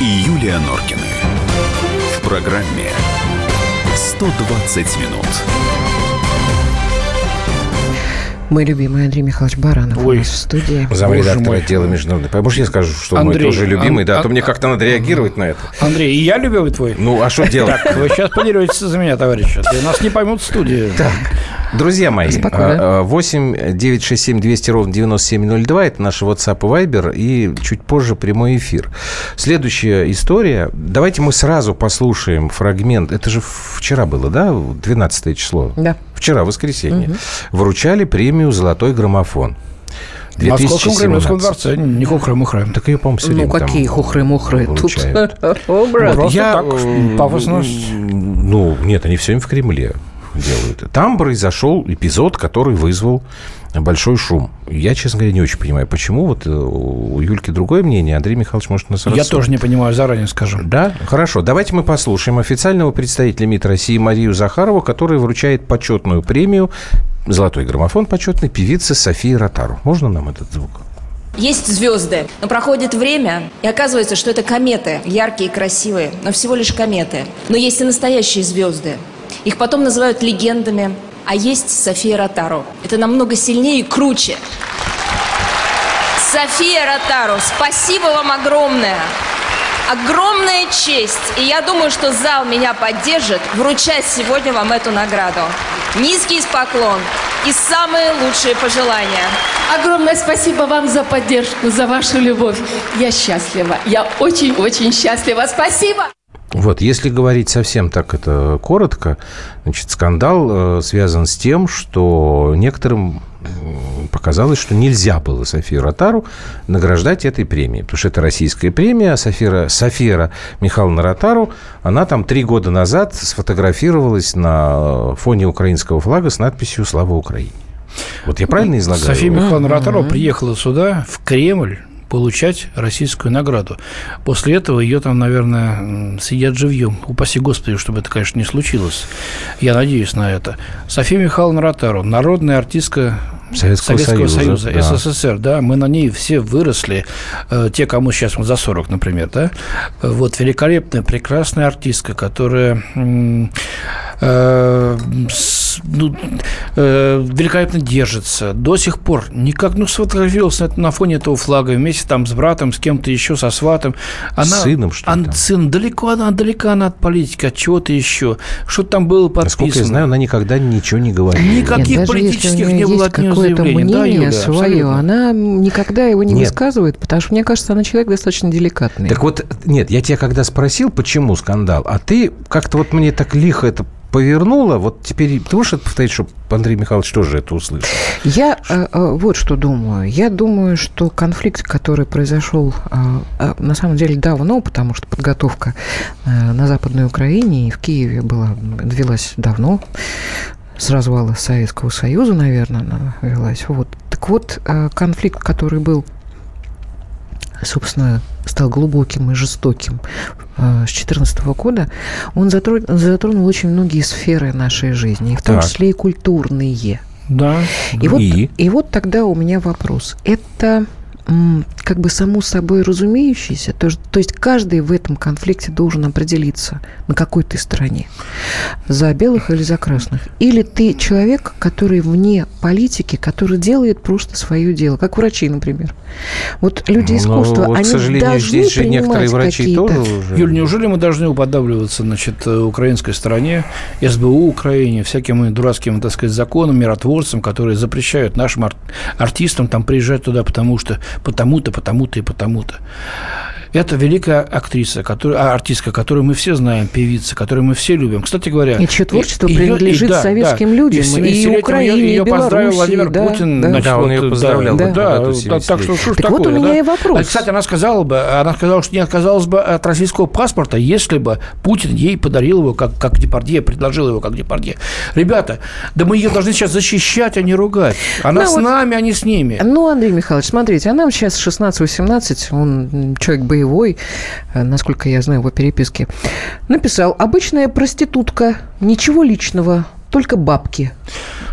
и Юлия Норкины. В программе 120 минут. Мой любимый Андрей Михайлович Баранов Ой. у нас в студии. Замредактор отдела международных. Может, я скажу, что Андрей, мой тоже любимый, Ан- да, а то Ан- мне как-то надо реагировать на это. Андрей, и я любимый твой. Ну, а что делать? Так, вы сейчас подеретесь за меня, товарищи. а то Нас не поймут в студии. Друзья мои, Спокойно. а, а, 8 967 200 ровно 9702 – это наш WhatsApp и Viber, и чуть позже прямой эфир. Следующая история. Давайте мы сразу послушаем фрагмент. Это же вчера было, да? 12 число. Да. Вчера, воскресенье. Вручали премию «Золотой граммофон». В Московском Кремлевском 2017. дворце. Не хухры-мухры. Так ее, по-моему, все Ну, время какие хухры-мухры. Тут. О, брат. Просто Я, так, э, пафосно. Ну, нет, они все время в Кремле делают. Там произошел эпизод, который вызвал большой шум. Я, честно говоря, не очень понимаю, почему. Вот э, у Юльки другое мнение. Андрей Михайлович может нас Я тоже не понимаю, заранее скажу. Да? Хорошо. Давайте мы послушаем официального представителя МИД России Марию Захарову, которая вручает почетную премию «Золотой граммофон» почетной певице Софии Ротару. Можно нам этот звук? Есть звезды, но проходит время, и оказывается, что это кометы, яркие и красивые, но всего лишь кометы. Но есть и настоящие звезды. Их потом называют легендами, а есть София Ротару. Это намного сильнее и круче. София Ротару, спасибо вам огромное. Огромная честь. И я думаю, что зал меня поддержит вручать сегодня вам эту награду. Низкий поклон и самые лучшие пожелания. Огромное спасибо вам за поддержку, за вашу любовь. Я счастлива. Я очень-очень счастлива. Спасибо. Вот, если говорить совсем так это коротко, значит, скандал э, связан с тем, что некоторым показалось, что нельзя было Софию Ротару награждать этой премией, потому что это российская премия, а Софира, Софира Михайловна Ротару, она там три года назад сфотографировалась на фоне украинского флага с надписью «Слава Украине». Вот я правильно излагаю? София Михайловна Ротарова приехала сюда, в Кремль, получать российскую награду. После этого ее там, наверное, м, съедят живьем. Упаси Господи, чтобы это, конечно, не случилось. Я надеюсь на это. София Михайловна Ротару, народная артистка Советского Союза, Союза, да. СССР, да, мы на ней все выросли, э, те, кому сейчас вот за 40, например, да, Э, вот великолепная, прекрасная артистка, которая э, с- ну, э, великолепно держится, до сих пор никак, ну, сфотографировалась на, на фоне этого флага вместе там с братом, с кем-то еще, со сватом. Она, С сыном, что ли? Сын, далеко она, далека она от политики, от чего-то еще. Что там было подписано? Насколько я знаю, она никогда ничего не говорила. Никаких Нет, политических не было от нее заявлений. Да, мнение Юля, свое, абсолютно. она никогда его не Нет. высказывает, потому что, мне кажется, она человек достаточно деликатный. Так вот, нет, я тебя когда спросил, почему скандал, а ты как-то вот мне так лихо это повернула, вот теперь ты можешь это повторить, чтобы Андрей Михайлович тоже это услышал? Я э, э, вот что думаю. Я думаю, что конфликт, который произошел э, э, на самом деле давно, потому что подготовка на Западной Украине и в Киеве была, велась давно, с развала Советского Союза, наверное, она велась. Вот. Так вот, конфликт, который был собственно, стал глубоким и жестоким э, с 2014 года, он затронул, затронул очень многие сферы нашей жизни, и в том Так. числе и культурные. Да. И вот, И? и вот тогда у меня вопрос. Это как бы само собой разумеющееся, то, есть- то есть каждый в этом конфликте должен определиться, на какой ты стороне, за белых или за красных. Или ты человек, который вне политики, который делает просто свое дело, как врачи, например. Вот люди Ну, искусства, вот, к они сожалению, должны здесь же некоторые принимать врачи какие-то... тоже уже... Юль, неужели мы должны уподабливаться, значит, э, украинской стороне, СБУ Украине, всяким дурацким, так сказать, законам, миротворцам, которые запрещают нашим ар- артистам там приезжать туда, потому что потому-то, потому-то и потому-то. Это великая актриса, которая, а, артистка, которую мы все знаем, певица, которую мы все любим. Кстати говоря... И чье творчество её- принадлежит да, советским да. людям, в и 70-летнем Украине, и её поздравил Владимир да, Путин. да. значит, Да, он вот, её поздравлял Да, вот да, да, так что, что Так вот такое, у меня да? и вопрос. А, Кстати, она сказала бы, она сказала, что не отказалась бы от российского паспорта, если бы Путин ей подарил его, как, как Депардье, предложил его, как Депардье. Ребята, да мы ее должны сейчас защищать, а не ругать. Она Ну, с вот- нами, а не с ними. Ну, Андрей Михайлович, смотрите, а нам сейчас 16-18, он человек боевой, э, насколько я знаю, по переписке, написал, обычная проститутка, ничего личного, только бабки.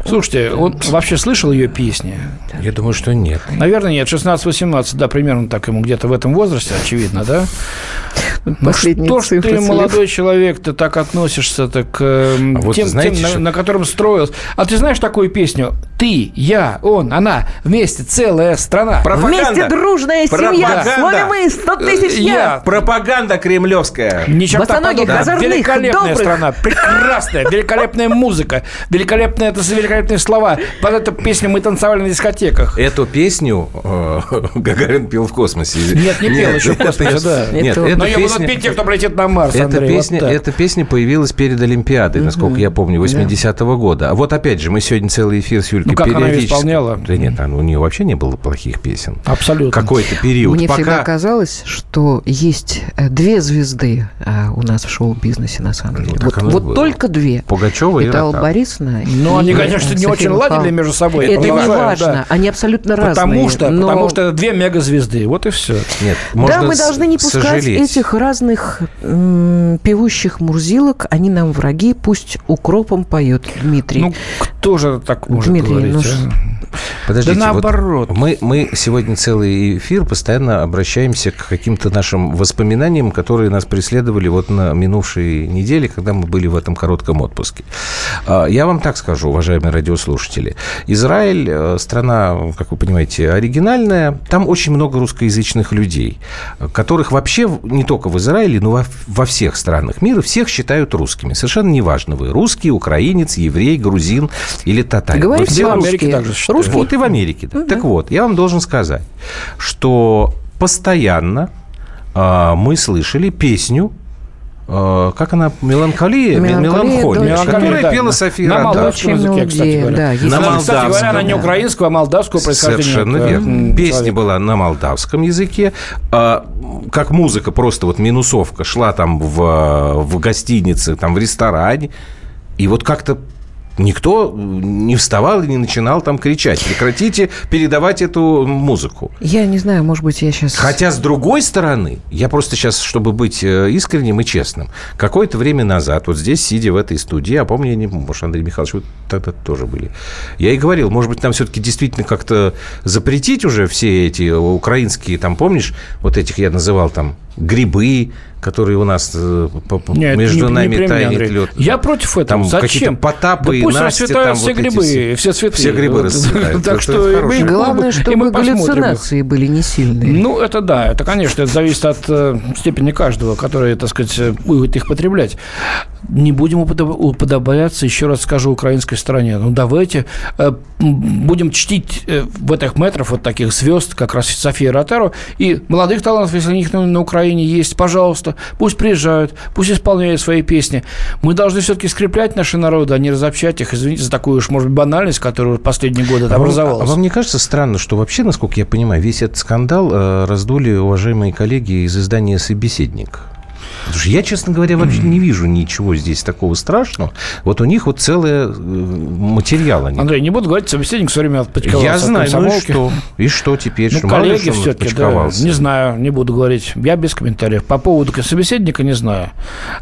Слушайте, он вообще слышал ее песни? Я думаю, что нет. Наверное, нет. 16-18, да, примерно так ему где-то в этом возрасте, очевидно, да? Ну, Последние что ж ты, цифры слив. молодой человек, ты так относишься-то к э, А вот тем, знаете, тем, на, что- на котором строился. А ты знаешь такую песню? Ты, я, он, она, вместе целая страна. Вместе дружная семья. Пропаганда. Мы 100 тысяч я. я. Пропаганда кремлевская. Ни черта Босоногих, подобного. озорных, Великолепная добрых. страна, прекрасная, великолепная музыка, великолепные, это великолепные слова. Под эту песню мы танцевали на дискотеках. Эту песню э, Гагарин пел в космосе. Нет, не пел еще в космосе, да. Нет, ее будут песня- петь те, кто полетит на Марс, Эта Андрей, вот песня, так. эта песня появилась перед Олимпиадой, насколько я помню, 80-го года. А вот опять же, мы сегодня целый эфир с Юлькой Ну, как она периодически- исполняла? Да нет, она- у нее вообще не было плохих песен. Абсолютно. Какой-то период. Мне всегда Пока... казалось, что есть э, две звезды а, у нас в шоу-бизнесе, на самом деле. так Вот, вот было. только две. Пугачева и Это Ротару. Борисовна. Ну, и, они, конечно, не очень ладили между собой, Это не важно. да. Они абсолютно разные. Потому что, но- потому что две мегазвезды. Вот и все. Нет, Да, можно мы с- должны не пускать сожалеть. этих разных м, певущих мурзилок. Они нам враги. Пусть укропом поет Дмитрий. Ну, кто же так может Дмитрий, говорить? ну а? Подождите, Да вот наоборот. мы, мы сегодня целый эфир постоянно обращаемся к каким-то нашим воспоминаниям, которые нас преследовали вот на минувшей неделе, когда мы были в этом коротком отпуске. А, Я вам так скажу, уважаемые радиослушатели. Израиль э, страна, как вы понимаете, оригинальная. Там очень много русскоязычных людей, которых вообще не только в Израиле, но во, во всех странах мира всех считают русскими. Совершенно неважно, вы русский, украинец, еврей, грузин или татарин. Говорите Вы все в Америке также считают. Русский. вот и в Америке. да. Так вот, я вам должен сказать, что постоянно а, мы слышали песню, а, как она, меланхолия, Меланхолия, меланхолия, которая да. пела София На молдавском языке, кстати говоря. да, На Она, кстати говоря, молдавском, она не украинского, а молдавского происхождения. Совершенно Это, верно. Песня была на молдавском языке. А, как музыка, просто вот минусовка шла там в, в гостинице, там в ресторане. И вот как-то никто не вставал и не начинал там кричать. Прекратите передавать эту музыку. Я не знаю, может быть, я сейчас... Хотя, с другой стороны, я просто сейчас, чтобы быть э, искренним и честным, какое-то время назад, вот здесь, сидя в этой студии, а помню, я не помню, может, Андрей Михайлович, вы тогда тоже были, я и говорил, может быть, нам все-таки действительно как-то запретить уже все эти украинские, там, помнишь, вот этих я называл там грибы, которые у нас э, Нет, между не- не нами таянет Андрей. лед. Я против этого. Там Зачем? какие-то Потапы да и пусть там все вот эти грибы, все. все цветы. Все грибы расцветают. Так что и мы Главное, чтобы галлюцинации были не сильные. Ну, это да, это, конечно, это зависит от э, степени каждого, который, так сказать, э, будет их потреблять. Не будем уподоб- уподобляться, еще раз скажу, украинской стороне. Ну, давайте будем чтить в этих метров вот таких звезд, как раз София Ротару, и молодых талантов, если у них на Украине есть, пожалуйста, пусть приезжают, пусть исполняют свои песни. Мы должны все-таки скреплять наши народы, а не разобщать их. Извините за такую уж, может быть, банальность, которая в последние годы А вам- образовалась. А вам не кажется странно, что вообще, насколько я понимаю, весь этот скандал э, раздули уважаемые коллеги из издания «Собеседник»? Потому что я, честно говоря, вообще не вижу ничего здесь такого страшного. Вот у них вот целый э, материал они. Андрей, не буду говорить, собеседник все время отпочковался Я знаю, ну и что? И что теперь? Ну, что, коллеги все-таки, да, не знаю, не буду говорить. Я без комментариев. По поводу собеседника не знаю.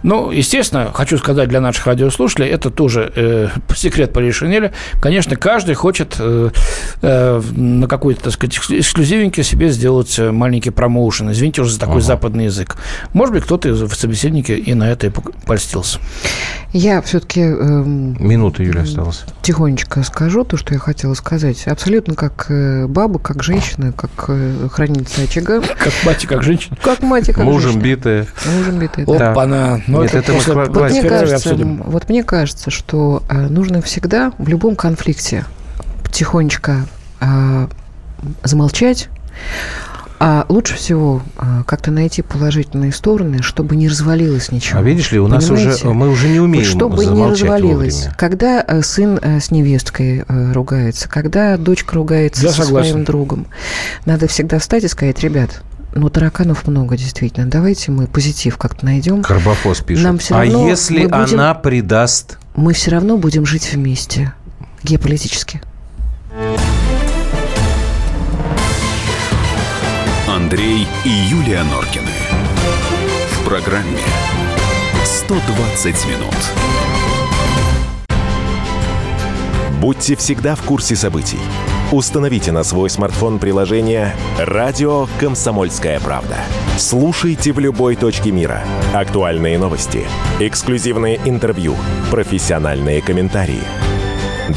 Ну, естественно, хочу сказать для наших радиослушателей, это тоже э, секрет Полишинеля. Конечно, каждый хочет э, э, на какой-то, так сказать, эксклю- эксклюзивенький себе сделать э, маленький промоушен. Извините уже за такой западный язык. Может быть, кто-то собеседнике и на это и польстился. Я все-таки Минута, Юля, осталась. тихонечко скажу то, что я хотела сказать. Абсолютно как э, баба, как женщина, как э, хранительница очага, Как мать и как женщина. как мать и как Мужем женщина. битая. Мужем битая, да. Опа-на. Ну, Нет, это мы после- кла- после Вот мне, кажется, вот мне кажется, что э, нужно всегда в любом конфликте тихонечко э, замолчать, а лучше всего э, как-то найти положительные стороны, чтобы не развалилось ничего. А видишь ли, у нас уже Понимаете? мы уже не Вот умеем чтобы не развалилось. вовремя. Когда э, сын э, с невесткой э, ругается, когда дочка ругается Я со согласен. своим другом, надо всегда встать и сказать, ребят, ну тараканов много действительно, давайте мы позитив как-то найдем. Карбофос пишет. Нам всё а равно если мы будем- она предаст... Мы все равно будем жить вместе геополитически. Андрей и Юлия Норкины. В программе «120 минут». Будьте всегда в курсе событий. Установите на свой смартфон приложение «Радио Комсомольская правда». Слушайте в любой точке мира. Актуальные новости, эксклюзивные интервью, профессиональные комментарии.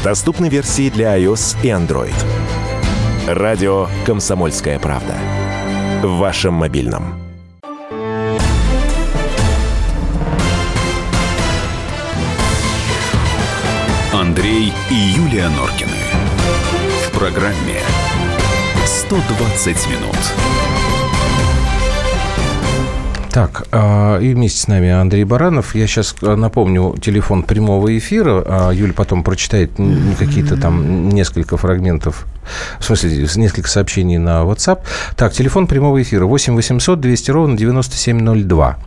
Доступны версии для iOS и Android. «Радио Комсомольская правда». В вашем мобильном. Андрей и Юлия Норкины. В программе 120 минут. Так, а, и вместе с нами Андрей Баранов. Я сейчас напомню телефон прямого эфира. А Юля потом прочитает какие-то там несколько фрагментов, в смысле, несколько сообщений на WhatsApp. Так, телефон прямого эфира 8 800 200 ровно 9702.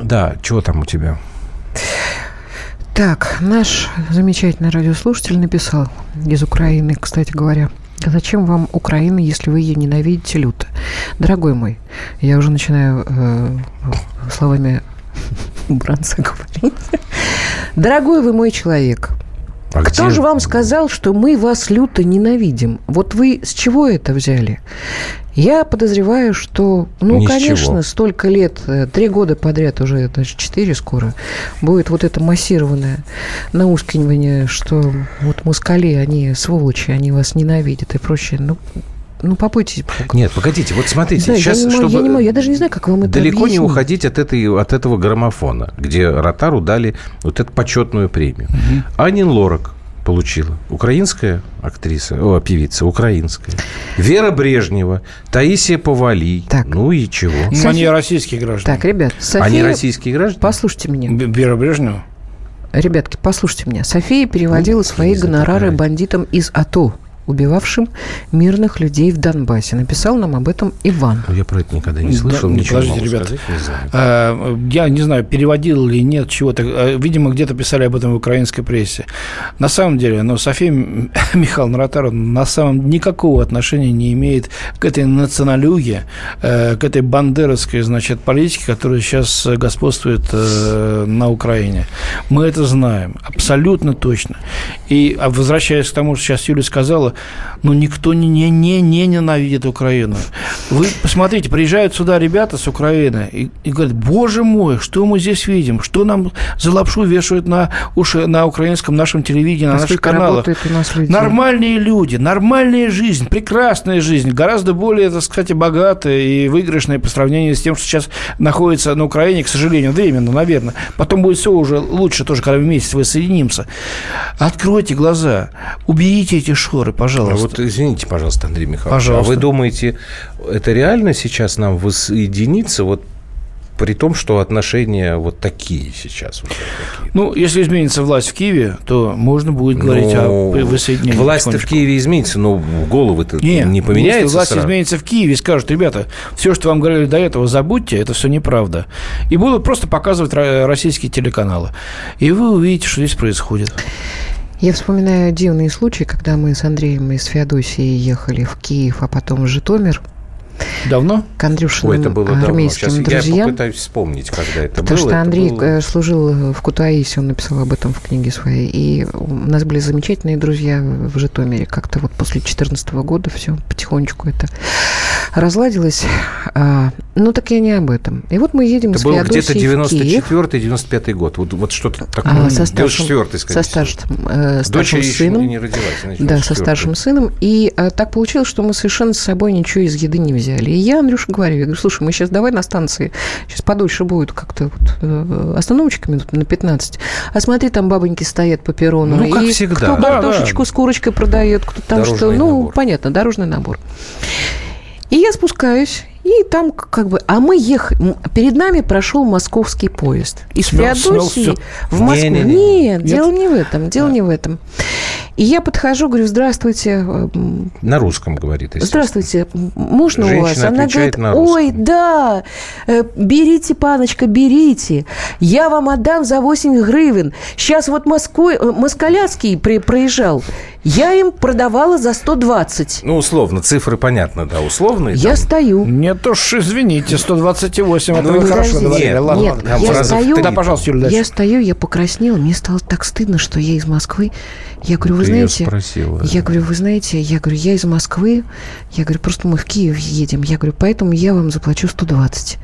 Да, чего там у тебя? Так, наш замечательный радиослушатель написал из Украины, кстати говоря. Зачем вам Украина, если вы ее ненавидите люто? Дорогой мой, я уже начинаю э, словами бранца говорить. Дорогой вы мой человек, А кто где- же вам сказал, что мы вас люто ненавидим? Вот вы с чего это взяли? Я подозреваю, что, ну, Ни конечно, столько лет, э, три года подряд уже, даже четыре скоро, будет вот это массированное наускивание, что вот москали, они сволочи, они вас ненавидят и прочее. Ну, ну Бога. Нет, погодите, вот смотрите, Да, я, сейчас, не могу, чтобы я, не могу, я даже не знаю, как вам это далеко не объяснить. уходить от, этой, от этого граммофона, где Ротару дали вот эту почетную премию. Анин Лорак получила. Украинская актриса, о, певица, украинская. Вера Брежнева, Таисия Повалий. Так. Ну и чего? Ну, Софи- Они российские граждане. Так, ребят, София, Они российские граждане? послушайте меня. Б- Вера Брежнева? Ребятки, послушайте меня. София переводила Ну, свои гонорары такая. бандитам из АТО, убивавшим мирных людей в Донбассе. Написал нам об этом Иван. Ну, я про это никогда не Да, слышал, ну, ничего подождите, могу ребята. сказать, не знаю. А, Я не знаю, переводил или нет чего-то. А, Видимо, где-то писали об этом в украинской прессе. На самом деле, но София М- Михайловна Ротару на самом никакого отношения не имеет к этой националюге, э, к этой бандеровской, значит, политике, которая сейчас господствует э, на Украине. Мы это знаем абсолютно точно. И а, возвращаясь к тому, что сейчас Юля сказала, ну, никто не, не, не, не ненавидит Украину. Вы посмотрите, приезжают сюда ребята с Украины и, и говорят, боже мой, что мы здесь видим? Что нам за лапшу вешают на уши на украинском нашем телевидении, на наших каналах? нас людей? Нормальные люди, нормальная жизнь, прекрасная жизнь, гораздо более, так сказать, богатая и выигрышная по сравнению с тем, что сейчас находится на Украине, к сожалению, временно, наверное. Потом будет все уже лучше тоже, когда вместе воссоединимся. Откройте глаза, уберите эти шоры, А пожалуйста. вот извините, пожалуйста, Андрей Михайлович, Пожалуйста. а вы думаете, это реально сейчас нам воссоединиться, вот при том, что отношения вот такие сейчас такие? Ну, если изменится власть в Киеве, то можно будет говорить Ну, о воссоединении. Власть-то в. Киеве изменится, но головы-то Не, не поменяется Если власть сразу? изменится в Киеве и скажут, ребята, все, что вам говорили до этого, забудьте, это все неправда. И будут просто показывать ро- российские телеканалы. И вы увидите, что здесь происходит. Я вспоминаю дивные случаи, когда мы с Андреем из Феодосии ехали в Киев, а потом в Житомир Давно? к Андрюшиным Ой, это было давно. армейским я друзьям. попытаюсь вспомнить, когда это Потому было. что Это Андрей было- э, служил в Кутаисе, он написал об этом в книге своей. И у нас были замечательные друзья в Житомире. Как-то вот после 2014 года все потихонечку это разладилось. А, ну, так я не об этом. И вот мы едем Это из был где-то Феодосии в Киев. 94-95 год. Вот, вот что-то такое. А, со старшим, 94-й, скорее со старшим, э, старшим Дочь сыном. не родилась. значит, Да, со 94-й. старшим сыном. И а, так получилось, что мы совершенно с собой ничего из еды не взяли. И я, Андрюша, говорю, я говорю, слушай, мы сейчас давай на станции, сейчас подольше будет как-то вот, э, остановочка минут на 15. А смотри, там бабоньки стоят по перрону. Ну, как и всегда. Кто Да, картошечку с курочкой продает, кто там что. Дорожный Ну, набор. понятно, дорожный набор. И я спускаюсь, и там как бы... А мы ехали... Перед нами прошел московский поезд. Из Смел- Феодосии в Москву. Не-не-не. Нет, дело не в этом, дело не в этом. И я подхожу, говорю, здравствуйте, м, На русском говорит, здравствуйте, можно у вас? Женщина Она говорит, ой, да, э, берите, паночка, берите, я вам отдам за 8 гривен. Сейчас вот Москвой, э, Москаляцкий при, проезжал, я им продавала за 120. Ну, условно, цифры понятно, да, условные. Я там. стою. Нет уж, извините, 128, это Ну, вы не хорошо говорили. Нет, Ладно, нет, ладно. я стою- три Да, пожалуйста, Юля. Я стою, я покраснела, мне стало так стыдно, что я из Москвы. Я говорю, вы Ты знаете, спросила. я говорю, вы знаете, я говорю, я из Москвы, я говорю, просто мы в Киев едем, я говорю, поэтому я вам заплачу 120.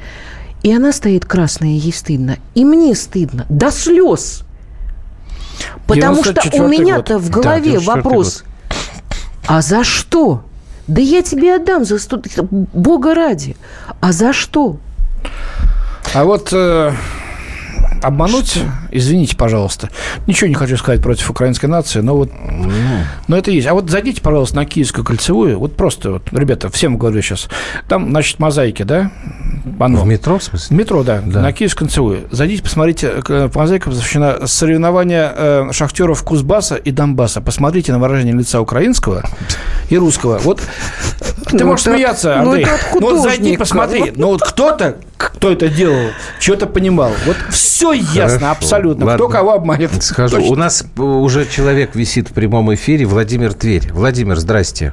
И она стоит красная, ей стыдно. И мне стыдно. До слез. Потому что 94-й у меня-то год. в голове 94-й вопрос, а за что? Да я тебе отдам за 100, Бога ради. А за что? А вот э, обмануть, извините, пожалуйста, ничего не хочу сказать против украинской нации, но вот, но это есть. А вот зайдите, пожалуйста, на Киевскую кольцевую, вот просто, вот, ребята, всем говорю сейчас, там, значит, мозаики, да? Оно. В метро, в смысле? В метро, да, Да. на Киевскую кольцевую. Зайдите, посмотрите, по мозаикам защищено соревнование э, шахтеров Кузбасса и Донбасса. Посмотрите на выражение лица украинского и русского. Вот ты Ну, можешь это- смеяться, ну, Андрей. это от Ну, вот зайди, посмотри. Ну, вот кто-то, кто это делал, что-то понимал. Вот все ясно, Хорошо. абсолютно. Ладно. Кто кого обманет. Скажу, Точно. у нас уже человек висит в прямом эфире, Владимир Тверь. Владимир, здрасте.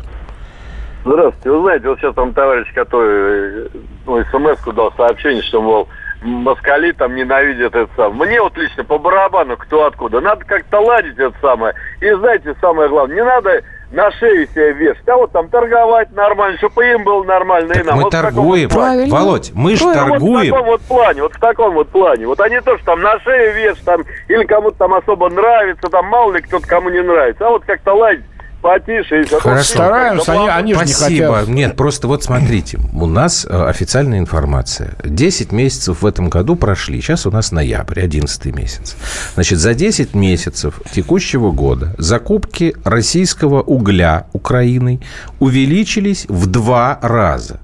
Здравствуйте. Вы знаете, вот сейчас там товарищ, который ну, смс-ку дал сообщение, что, мол, москали там ненавидят это самое. Мне вот лично по барабану кто откуда. Надо как-то ладить это самое. И знаете, самое главное, не надо на шею себе вешать, а вот там торговать нормально, чтобы им было нормально, и нам. мы Вот торгуем. вот плане. Правильно. Володь, мы же Правильно. Ну, Вот в торгуем. таком вот плане, вот в таком вот плане. Вот они то, что там на шею вешают, там, или кому-то там особо нравится, там мало ли кто-то кому не нравится. А вот как-то ладить потише. Хорошо. Стараемся, они, они же не Спасибо. хотят. Нет, просто вот смотрите, у нас э, официальная информация. 10 месяцев в этом году прошли. Сейчас у нас ноябрь, 11 месяц. Значит, за 10 месяцев текущего года закупки российского угля Украиной увеличились в два раза.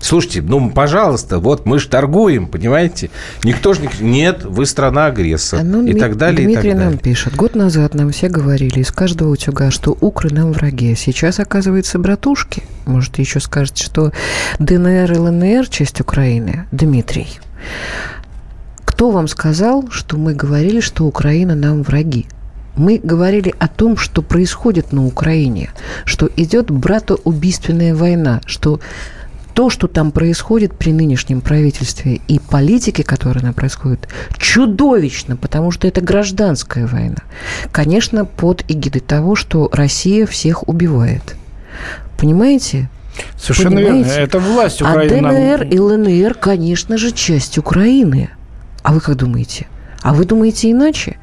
Слушайте, ну, пожалуйста, вот мы же торгуем, понимаете? Никто же не... Нет, вы страна-агрессор. А, ну, и так далее, Дмитрий и так нам далее. пишет. Год назад нам все говорили из каждого утюга, что укры нам враги. Сейчас, оказывается, братушки. Может, еще скажете, что ДНР и ЛНР – часть Украины? Дмитрий, кто вам сказал, что мы говорили, что Украина нам враги? Мы говорили о том, что происходит на Украине, что идет братоубийственная война, что то, что там происходит при нынешнем правительстве и политике, которая она происходит, чудовищно, потому что это гражданская война. Конечно, под эгидой того, что Россия всех убивает. Понимаете? Совершенно верно. Понимаете? Это власть А Украины. нам- ДНР и ЛНР, конечно же, часть Украины. А вы как думаете? А вы думаете иначе?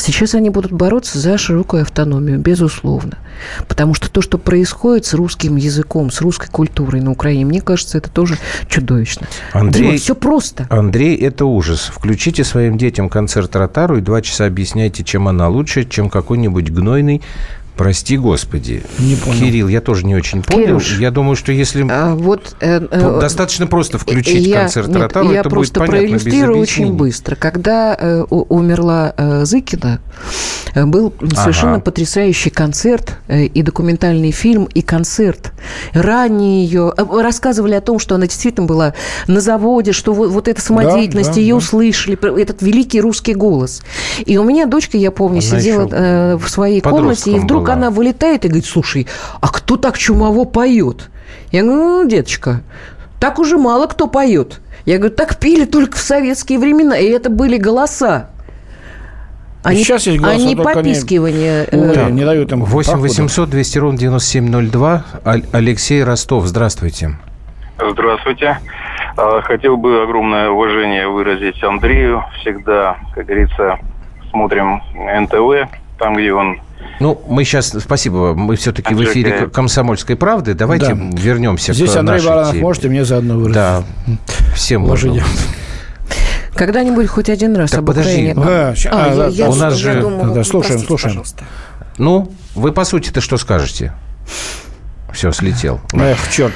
Сейчас они будут бороться за широкую автономию, безусловно. Потому что то, что происходит с русским языком, с русской культурой на Украине, мне кажется, это тоже чудовищно. Андрей- все просто. Андрей, это ужас. Включите своим детям концерт Ротару и два часа объясняйте, чем она лучше, чем какой-нибудь гнойный Прости, Господи. Не понял. Кирилл, я тоже не очень понял. Кирюш, я думаю, что если А, вот, э, э, достаточно просто включить я, концерт нет, Ротару, я это будет просто понятно без проиллюстрирую очень быстро. Когда э, у- умерла э, Зыкина, э, был совершенно Ага. потрясающий концерт э, и документальный фильм, и концерт. Ранее ее э, рассказывали о том, что она действительно была на заводе, что вот, вот эта самодеятельность, да, ее да. услышали, про- этот великий русский голос. И у меня дочка, я помню, Она сидела э, в своей комнате, и подростком вдруг она вылетает и говорит, слушай, а кто так чумово поет? Я говорю, ну, деточка, так уже мало кто поет. Я говорю, так пили только в советские времена, и это были голоса. А И не- сейчас есть голоса, они- попискивание. э, Ой, Так, не дают им 8 прохода. 800 200 ровно 9702. Аль- Алексей Ростов, здравствуйте. Здравствуйте. А, Хотел бы огромное уважение выразить Андрею. Всегда, как говорится, смотрим НТВ, там, где он Ну, мы сейчас, спасибо, мы все-таки в эфире. «Комсомольской правды». Давайте Да. вернемся Здесь к Андрей нашей Баранов теме. можете мне заодно выразить. Да, всем можно. Уважение. Когда-нибудь хоть один раз Так, об подожди. Украине. А, ща- А, а, я- да, я- у нас я же- думала, да, слушаем, простите, слушаем. пожалуйста. Ну, вы, по сути-то, что скажете? Все, слетел. Эх, черт.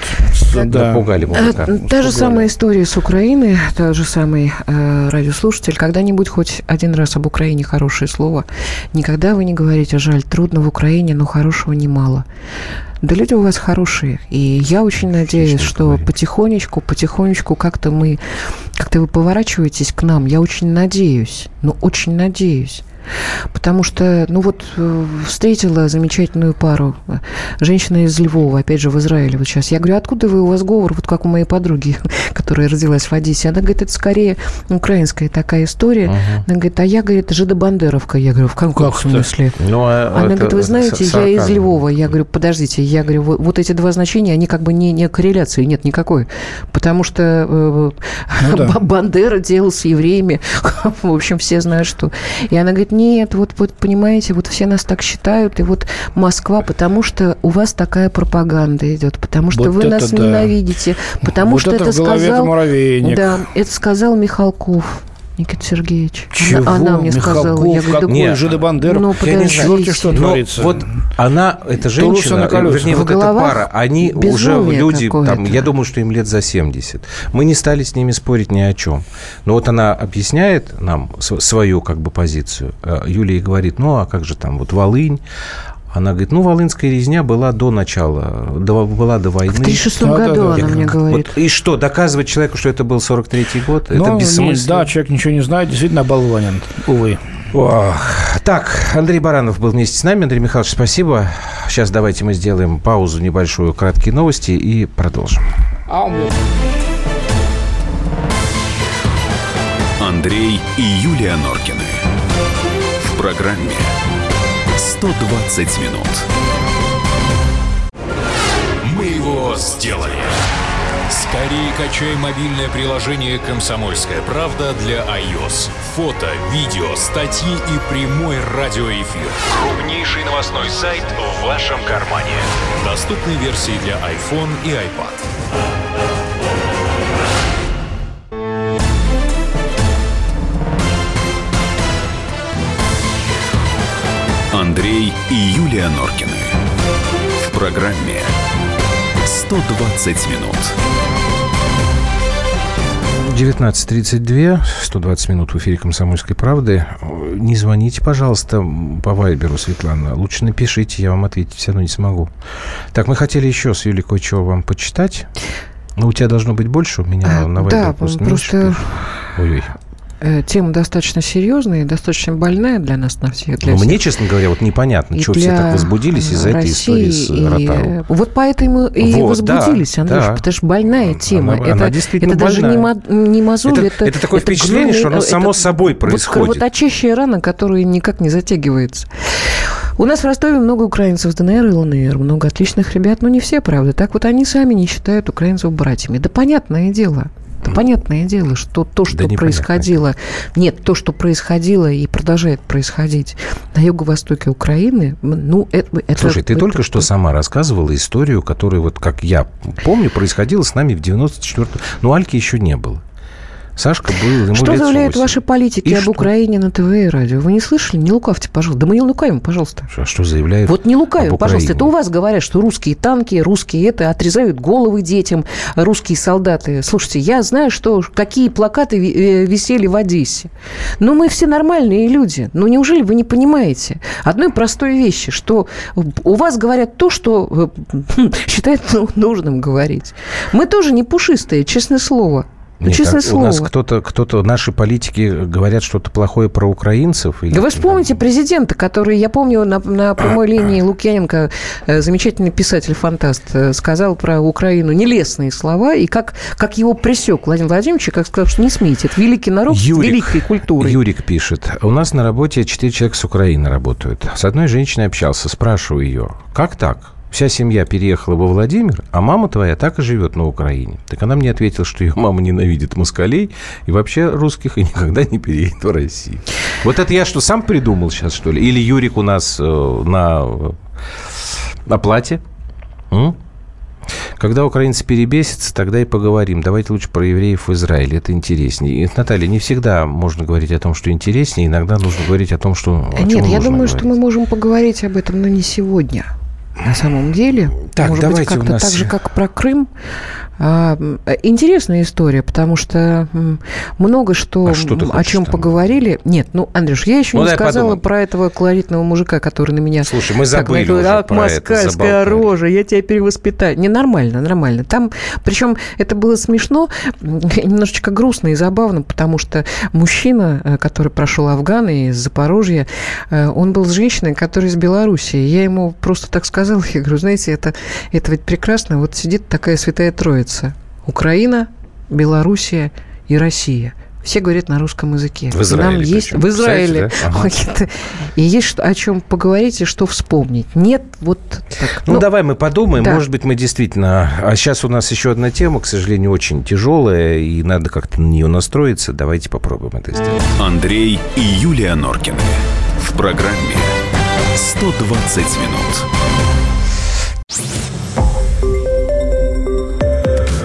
Да. Напугали мужика. Э, Та же самая история с Украины, тот же самый э, радиослушатель. Когда-нибудь хоть один раз об Украине хорошее слово. Никогда вы не говорите, жаль, трудно в Украине, но хорошего немало. Да люди у вас хорошие. И я очень надеюсь, Отлично что потихонечку, потихонечку как-то мы, как-то вы поворачиваетесь к нам. Я очень надеюсь, ну очень надеюсь. Потому что, ну вот, э, встретила замечательную пару. э, Женщина из Львова, опять же, в Израиле вот сейчас. Я говорю, откуда красивый у вас говор, вот как у моей подруги, которая родилась в Одессе. Она говорит, это скорее украинская такая история. Угу. Она говорит, а я, говорит, жидобандеровка. Я говорю, в каком как смысле? Ну, а Она говорит, вы знаете, я из Львова. Я говорю, подождите, я говорю, вот, вот эти два значения, они как бы не, не корреляции нет никакой. Потому что э, ну, да. Бандера делал с евреями. в общем, все знают, что. И она говорит, нет, вот, вот понимаете, вот все нас так считают, и вот Москва, потому что у вас такая пропаганда идет, потому что вот вы нас да. ненавидите, потому вот что это, это сказал... Да, это сказал Михалков. Никита Сергеевич. Чего? Она, она мне Михалков, сказала. Я говорю, какой Нет, Жида Бандера. Ну, я не знаю, что творится. Вот она, эта женщина, вернее, вот эта пара, они уже люди, там, я думаю, что им лет за 70. Мы не стали с ними спорить ни о чем. Но вот она объясняет нам свою как бы позицию. Э, Юлия говорит, ну, а как же там, вот Волынь, она говорит, ну, Волынская резня была до начала, до, была до войны. В 1936 да, году да, да. она мне говорит. Вот, и что, доказывать человеку, что это был 43-й год? Ну, это бессмысленно. Да, человек ничего не знает, действительно оболванен, увы. О, так, Андрей Баранов был вместе с нами. Андрей Михайлович, спасибо. Сейчас давайте мы сделаем паузу небольшую, краткие новости и продолжим. Андрей и Юлия Норкины. В программе 120 минут. Мы его сделали. Скорее качай мобильное приложение «Комсомольская правда» для iOS. Фото, видео, статьи и прямой радиоэфир. Крупнейший новостной сайт в вашем кармане. Доступны версии для iPhone и iPad. Андрей и Юлия Норкины. В программе 120 минут. 19.32, 120 минут в эфире «Комсомольской правды». Не звоните, пожалуйста, по Вайберу, Светлана. Лучше напишите, я вам ответить все равно не смогу. Так, мы хотели еще с Юлей кое-чего вам почитать. Но у тебя должно быть больше, у меня а, на Вайбере да, просто, просто... Ой-ой. Э, тема достаточно серьезная и достаточно больная для нас на всех. Для Но всех. мне, честно говоря, вот непонятно, что все так возбудились из-за этой истории с и... Ротару. Вот поэтому и вот, возбудились, да, Андрюш, да. потому что больная тема. Она, это она действительно это больная. даже не, не мозоль, это, это... Это такое это впечатление, главный, что оно само это, собой происходит. Вот кровоточащая рана, которая никак не затягивается. У нас в Ростове много украинцев ДНР и ЛНР, много отличных ребят, но не все, правда. Так вот они сами не считают украинцев братьями. Да понятное дело. Да понятное дело, что то, что да происходило... Нет, то, что происходило и продолжает происходить на юго-востоке Украины, ну, это... Слушай, ты это, только это, что сама рассказывала историю, которая, вот как я помню, происходила с нами в 94-м. Ну, Альки еще не было. Сашка был, ему Что заявляют ваши политики и об что? Украине на ТВ и радио? Вы не слышали? Не лукавьте, пожалуйста. Да мы не лукавим, пожалуйста. А что заявляют Вот не лукавим, пожалуйста. Это у вас говорят, что русские танки, русские это, отрезают головы детям, русские солдаты. Слушайте, я знаю, что какие плакаты э, висели в Одессе. Но мы все нормальные люди. Ну, неужели вы не понимаете одной простой вещи, что у вас говорят то, что э, считают нужным говорить. Мы тоже не пушистые, честное слово. Ну, Нет, честное слово. У нас кто-то, кто-то, наши политики говорят что-то плохое про украинцев. Или... Да вы вспомните президента, который, я помню, на, на прямой линии Лукьяненко, э, замечательный писатель-фантаст, э, сказал про Украину нелестные слова, и как, как его пресек Владимир Владимирович, как сказал, что не смейте, это великий народ Юрик, с великой культурой. Юрик пишет, у нас на работе четыре человека с Украины работают. С одной женщиной общался, спрашиваю ее, как так? Вся семья переехала во Владимир, а мама твоя так и живет на Украине. Так она мне ответила, что ее мама ненавидит москалей и вообще русских и никогда не переедет в Россию. Вот это я что, сам придумал сейчас, что ли? Или Юрик у нас э, на оплате? М? Когда украинцы перебесятся, тогда и поговорим. Давайте лучше про евреев в Израиле. Это интереснее. И, Наталья, не всегда можно говорить о том, что интереснее. Иногда нужно говорить о том, что... О Нет, я думаю, говорить. что мы можем поговорить об этом, но не сегодня на самом деле. Так, Может давайте быть, как-то нас... так же, как про Крым, интересная история, потому что много что, а что о чем там? поговорили. Нет, ну, Андрюш, я еще ну, не сказала подумаем. про этого колоритного мужика, который на меня... Слушай, мы забыли так, уже Ах, про москальская это рожа, я тебя перевоспитаю. Не, нормально, нормально. Там, причем это было смешно, немножечко грустно и забавно, потому что мужчина, э, который прошел Афган из Запорожья, э, он был с женщиной, которая из Белоруссии. Я ему просто так сказала, я говорю, знаете, это, это ведь прекрасно, вот сидит такая святая троица. Украина, Белоруссия и Россия – все говорят на русском языке. В Израиле. Нам есть в Израиле. Да? Ага. И есть о чем поговорить и что вспомнить. Нет, вот так. Ну, ну давай мы подумаем. Да. Может быть, мы действительно. А сейчас у нас еще одна тема, к сожалению, очень тяжелая, и надо как-то на нее настроиться. Давайте попробуем это сделать. Андрей и Юлия Норкины. В программе 120 минут.